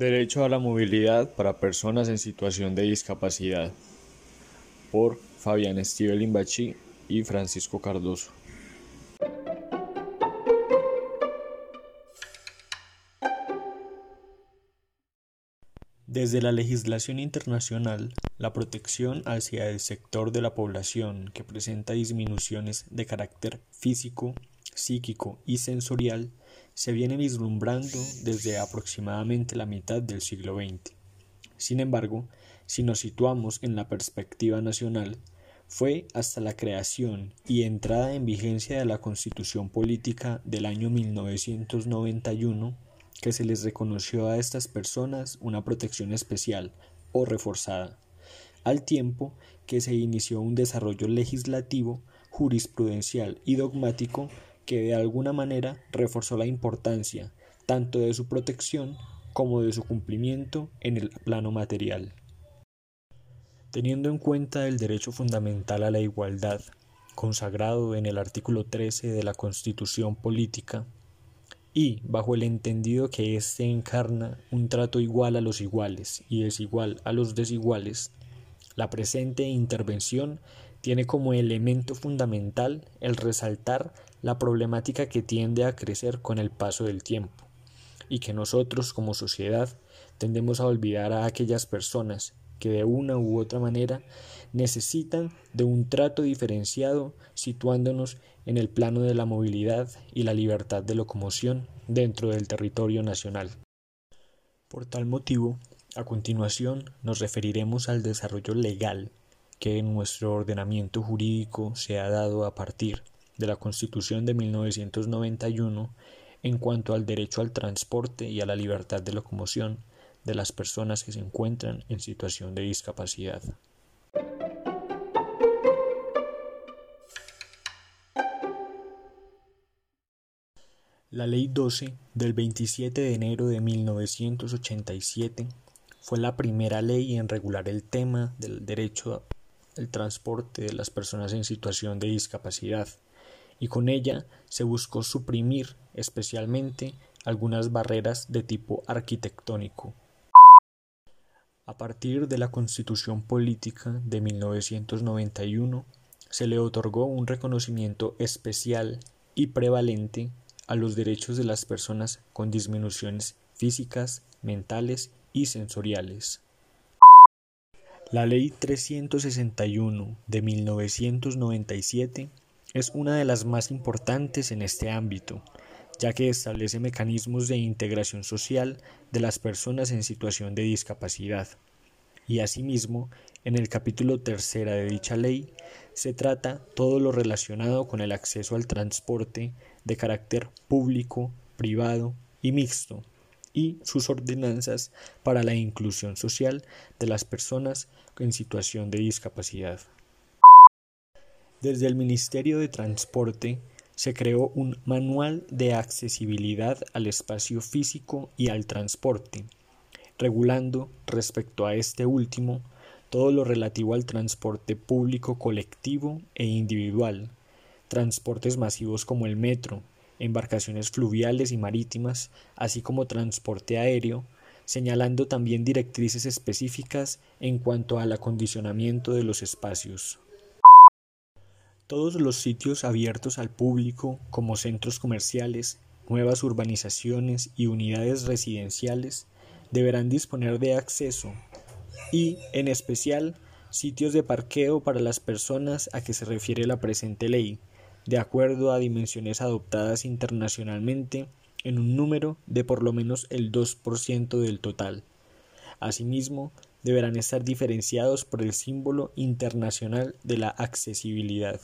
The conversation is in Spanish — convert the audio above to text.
Derecho a la movilidad para personas en situación de discapacidad por Fabián Estivelin Bachi y Francisco Cardoso. Desde la legislación internacional, la protección hacia el sector de la población que presenta disminuciones de carácter físico, psíquico y sensorial se viene vislumbrando desde aproximadamente la mitad del siglo XX. Sin embargo, si nos situamos en la perspectiva nacional, fue hasta la creación y entrada en vigencia de la Constitución Política del año 1991 que se les reconoció a estas personas una protección especial o reforzada, al tiempo que se inició un desarrollo legislativo, jurisprudencial y dogmático que de alguna manera reforzó la importancia tanto de su protección como de su cumplimiento en el plano material. Teniendo en cuenta el derecho fundamental a la igualdad, consagrado en el artículo 13 de la Constitución Política, y bajo el entendido que éste encarna un trato igual a los iguales y desigual a los desiguales, la presente intervención tiene como elemento fundamental el resaltar la problemática que tiende a crecer con el paso del tiempo, y que nosotros como sociedad tendemos a olvidar a aquellas personas que de una u otra manera necesitan de un trato diferenciado situándonos en el plano de la movilidad y la libertad de locomoción dentro del territorio nacional. Por tal motivo, a continuación nos referiremos al desarrollo legal que en nuestro ordenamiento jurídico se ha dado a partir de la Constitución de 1991 en cuanto al derecho al transporte y a la libertad de locomoción de las personas que se encuentran en situación de discapacidad. La Ley 12 del 27 de enero de 1987 fue la primera ley en regular el tema del derecho al transporte de las personas en situación de discapacidad y con ella se buscó suprimir especialmente algunas barreras de tipo arquitectónico a partir de la Constitución Política de 1991, se le otorgó un reconocimiento especial y prevalente a los derechos de las personas con disminuciones físicas, mentales y sensoriales. La Ley 361 de 1997 es una de las más importantes en este ámbito, ya que establece mecanismos de integración social de las personas en situación de discapacidad. Y asimismo, en el capítulo tercera de dicha ley, se trata todo lo relacionado con el acceso al transporte de carácter público, privado y mixto, y sus ordenanzas para la inclusión social de las personas en situación de discapacidad. Desde el Ministerio de Transporte se creó un Manual de Accesibilidad al Espacio Físico y al Transporte, regulando, respecto a este último, todo lo relativo al transporte público colectivo e individual, transportes masivos como el metro, embarcaciones fluviales y marítimas, así como transporte aéreo, señalando también directrices específicas en cuanto al acondicionamiento de los espacios. Todos los sitios abiertos al público, como centros comerciales, nuevas urbanizaciones y unidades residenciales, deberán disponer de acceso y, en especial, sitios de parqueo para las personas a que se refiere la presente ley, de acuerdo a dimensiones adoptadas internacionalmente en un número de por lo menos el 2% del total. Asimismo, deberán estar diferenciados por el símbolo internacional de la accesibilidad.